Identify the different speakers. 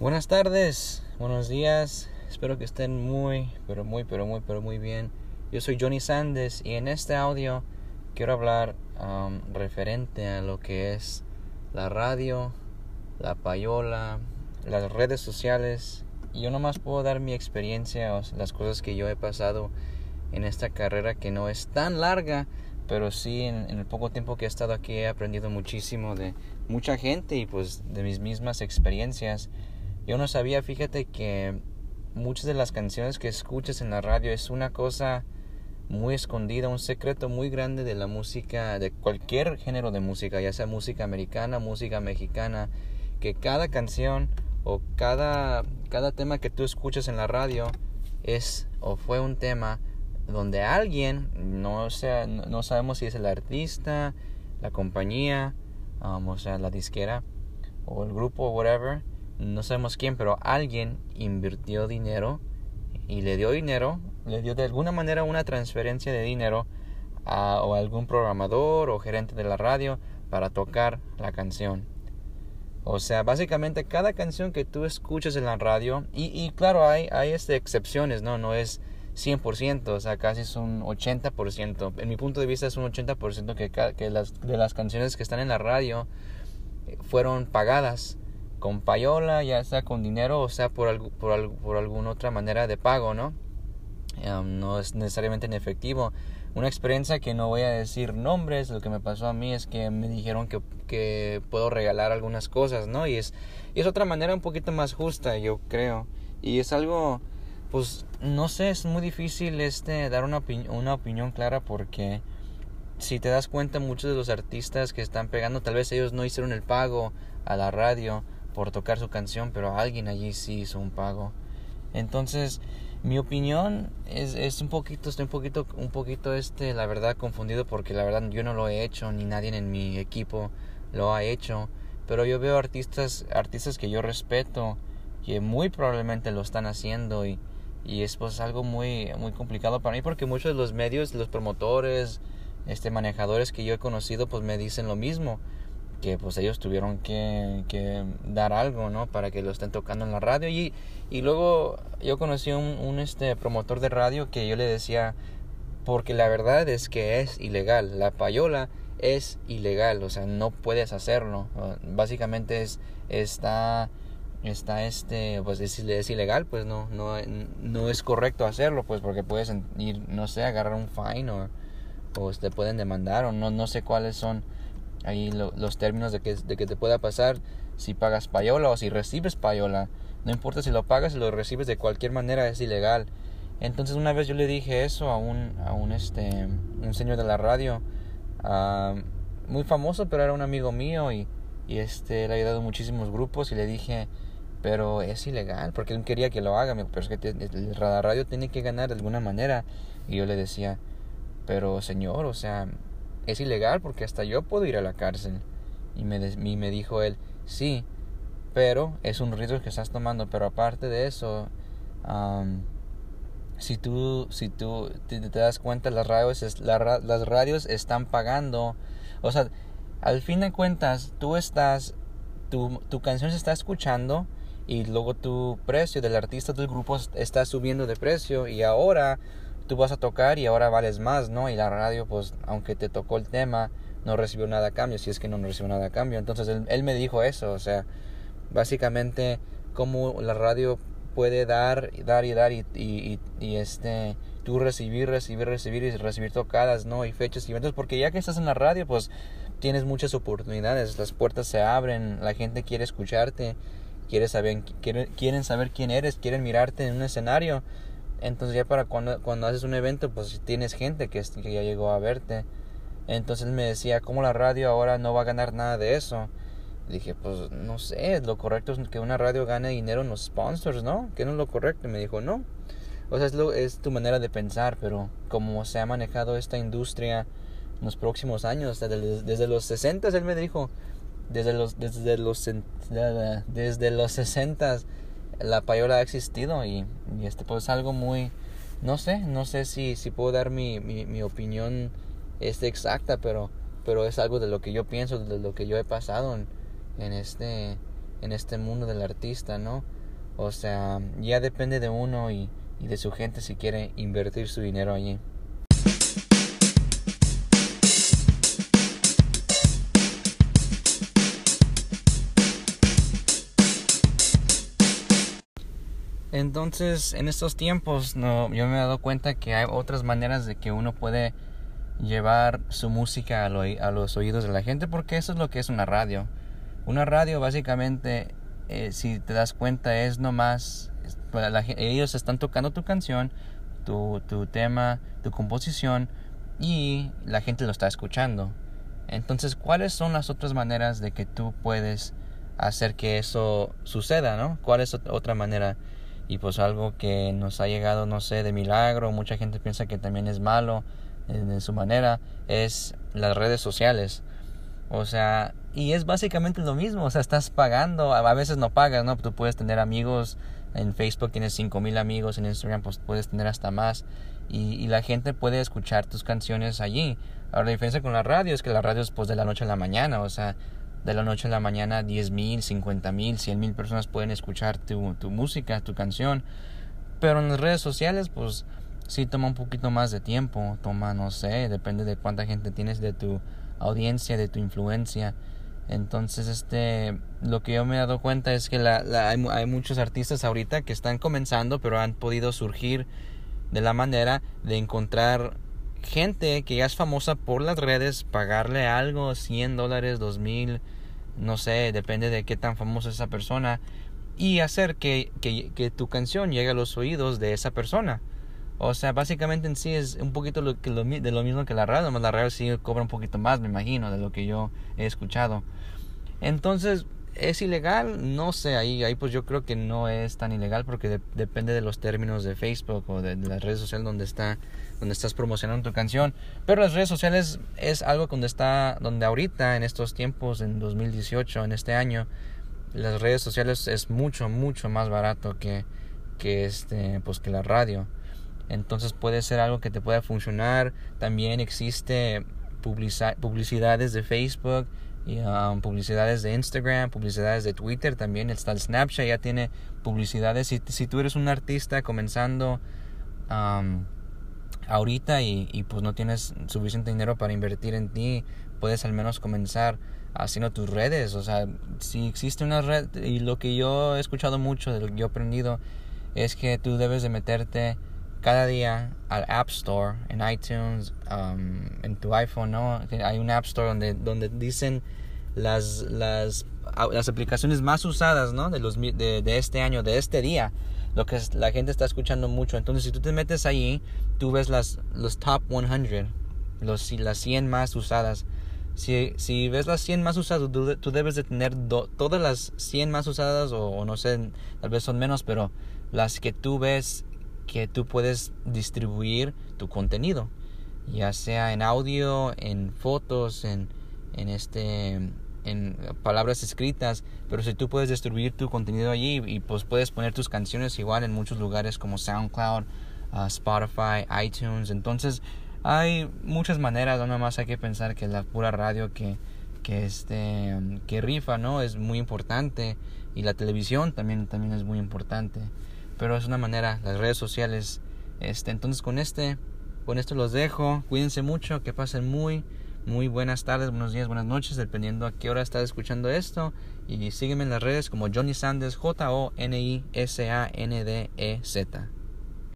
Speaker 1: Buenas tardes, buenos días, espero que estén muy, pero muy, pero muy, pero muy bien. Yo soy Johnny Sandes y en este audio quiero hablar um, referente a lo que es la radio, la payola, las redes sociales. Y yo nomás puedo dar mi experiencia, o las cosas que yo he pasado en esta carrera que no es tan larga, pero sí en, en, el poco tiempo que he estado aquí he aprendido muchísimo de mucha gente y pues de mis mismas experiencias. Yo no sabía, fíjate que muchas de las canciones que escuchas en la radio es una cosa muy escondida, un secreto muy grande de la música, de cualquier género de música, ya sea música americana, música mexicana, que cada canción o cada, cada tema que tú escuchas en la radio es o fue un tema donde alguien, no, sea, no sabemos si es el artista, la compañía, um, o sea, la disquera o el grupo, whatever, no sabemos quién, pero alguien invirtió dinero y le dio dinero, le dio de alguna manera una transferencia de dinero a o algún programador o gerente de la radio para tocar la canción. O sea, básicamente cada canción que tú escuchas en la radio, y, y claro, hay, hay este, excepciones, ¿no? No es 100%, o sea, casi es un 80%. En mi punto de vista es un 80% que, que las, de las canciones que están en la radio eh, fueron pagadas con payola, ya sea con dinero o sea por, por, por alguna otra manera de pago, ¿no? no es necesariamente en efectivo. Una experiencia que no voy a decir nombres, lo que me pasó a mí es que me dijeron que, que puedo regalar algunas cosas, ¿no? Y es, y es otra manera un poquito más justa, yo creo. Y es algo, pues, no sé, es muy difícil este dar una, una opinión clara porque si te das cuenta muchos de los artistas que están pegando, tal vez ellos no hicieron el pago a la radio por tocar su canción, pero alguien allí sí hizo un pago. Entonces, mi opinión es, es un poquito, estoy un poquito, un poquito, este, la verdad, confundido porque la verdad yo no lo he hecho, ni nadie en mi equipo lo ha hecho. Pero yo veo artistas, artistas que yo respeto, que muy probablemente lo están haciendo y, y es pues algo muy, muy complicado para mí porque muchos de los medios, los promotores, este manejadores que yo he conocido pues me dicen lo mismo que pues ellos tuvieron que, dar algo, ¿no? Para que lo estén tocando en la radio. Y, y luego yo conocí un, un, este promotor de radio que yo le decía, porque la verdad es que es ilegal, la payola es ilegal, o sea, no puedes hacerlo. Básicamente es, está, está este, pues es, es ilegal, pues no, no, no es correcto hacerlo, pues porque puedes ir, no sé, agarrar un fine o, o te pueden demandar o no, no sé cuáles son ahí los términos de que, de que te pueda pasar si pagas payola o si recibes payola. No importa si lo pagas o lo recibes de cualquier manera, es ilegal. Entonces una vez yo le dije eso a un, a un, este, un señor de la radio, uh, muy famoso, pero era un amigo mío y, y este, le ha ayudado a muchísimos grupos y le dije, pero es ilegal, porque él quería que lo haga, pero es que la radio tiene que ganar de alguna manera. Y yo le decía, pero señor, o sea, es ilegal porque hasta yo puedo ir a la cárcel. Y me, me dijo él, sí, pero es un riesgo que estás tomando. Pero aparte de eso, si tú, si tú te, das cuenta, las radios, las radios están pagando. O sea, al fin de cuentas, tú estás, tu, tu canción se está escuchando y luego tu precio del artista del grupo está subiendo de precio y ahora tú vas a tocar y ahora vales más, ¿no? Y la radio, pues, aunque te tocó el tema, no recibió nada a cambio, si es que no recibió nada a cambio. Entonces él, me dijo eso, o sea, básicamente cómo la radio puede dar, dar y dar y, y, y, este, tú recibir, recibir, recibir y recibir tocadas, ¿no? Y fechas y eventos, porque ya que estás en la radio, pues tienes muchas oportunidades, las puertas se abren, la gente quiere escucharte, quiere saber, quiere, quieren saber quién eres, quieren mirarte en un escenario. Entonces ya para cuando, cuando haces un evento, pues tienes gente que, que ya llegó a verte. Entonces me decía, ¿cómo la radio ahora no va a ganar nada de eso? Dije, pues no sé, lo correcto es que una radio gane dinero en los sponsors, ¿no? Que no es lo correcto. Y me dijo, no. O sea, es, lo, es tu manera de pensar, pero como se ha manejado esta industria en los próximos años, desde, desde los 60 él me dijo, desde los, desde los, desde los 60 la payola ha existido y, y este pues algo muy no sé no sé si si puedo dar mi, mi, mi, opinión este exacta pero pero es algo de lo que yo pienso de lo que yo he pasado en, este en este mundo del artista, ¿no? O sea, ya depende de uno y, y de su gente si quiere invertir su dinero allí. Entonces, en estos tiempos, no, yo me he dado cuenta que hay otras maneras de que uno puede llevar su música a, los oídos de la gente, porque eso es lo que es una radio. Una radio, básicamente, eh, si te das cuenta, es nomás. Pues, ellos están tocando tu canción, tu, tu tema, tu composición, y la gente lo está escuchando. Entonces, ¿cuáles son las otras maneras de que tú puedes hacer que eso suceda, no? ¿Cuál es otra manera? Y pues algo que nos ha llegado, no sé, de milagro, mucha gente piensa que también es malo en su manera, es las redes sociales. O sea, y es básicamente lo mismo, o sea, estás pagando, a veces no pagas, ¿no? Tú puedes tener amigos en Facebook, tienes 5000 amigos, en Instagram pues puedes tener hasta más y, y, la gente puede escuchar tus canciones allí. Ahora la diferencia con la radio es que la radio es pues de la noche a la mañana, o sea, de la noche a la mañana 10 mil, 50 mil, 100 mil personas pueden escuchar tu, música, tu canción. Pero en las redes sociales, pues sí toma un poquito más de tiempo. Toma, no sé, depende de cuánta gente tienes de tu audiencia, de tu influencia. Entonces, este, lo que yo me he dado cuenta es que hay, hay muchos artistas ahorita que están comenzando, pero han podido surgir de la manera de encontrar gente que ya es famosa por las redes, pagarle algo, 100 dólares, 2000, no sé, depende de qué tan famosa es esa persona, y hacer que, que, que, tu canción llegue a los oídos de esa persona. O sea, básicamente en sí es un poquito lo, de lo mismo que la radio, más la radio sí cobra un poquito más, me imagino, de lo que yo he escuchado. Entonces, ¿Es ilegal? No sé, ahí, ahí pues yo creo que no es tan ilegal porque depende de los términos de Facebook o de, las redes sociales donde está donde estás promocionando tu canción. Pero las redes sociales es algo donde está donde ahorita en estos tiempos en 2018, en este año, las redes sociales es mucho mucho más barato que que este pues que la radio. Entonces puede ser algo que te pueda funcionar. También existe publicidades de Facebook y, um, publicidades de Instagram, publicidades de Twitter también, está el Snapchat, ya tiene publicidades. Si, tú eres un artista comenzando um, ahorita y, y, pues no tienes suficiente dinero para invertir en ti, puedes al menos comenzar haciendo tus redes. O sea, si existe una red, y lo que yo he escuchado mucho, de lo que yo he aprendido, es que tú debes de meterte cada día al App Store, en iTunes, um, en tu iPhone, ¿no? Hay un App Store donde, donde dicen las, las, las aplicaciones más usadas, ¿no? De, los, de, de este año, de este día, lo que la gente está escuchando mucho. Entonces, si tú te metes ahí, tú ves las, los top 100, los, las 100 más usadas. Si, si ves las 100 más usadas, tú, debes de tener todas las 100 más usadas, o, o no sé, tal vez son menos, pero las que tú ves que tú puedes distribuir tu contenido, ya sea en audio, en fotos, en, en este en palabras escritas, pero si tú puedes distribuir tu contenido allí y pues puedes poner tus canciones igual en muchos lugares como SoundCloud, uh, Spotify, iTunes, entonces hay muchas maneras, no más hay que pensar que la pura radio que que este que rifa, ¿no? Es muy importante y la televisión también también es muy importante pero es una manera, las redes sociales. Este, entonces con este, con esto los dejo. Cuídense mucho, que pasen muy, muy buenas tardes, buenos días, buenas noches, dependiendo a qué hora estás escuchando esto. Y sígueme en las redes como Johnny Sanders, J-O-N-I-S-A-N-D-E-Z.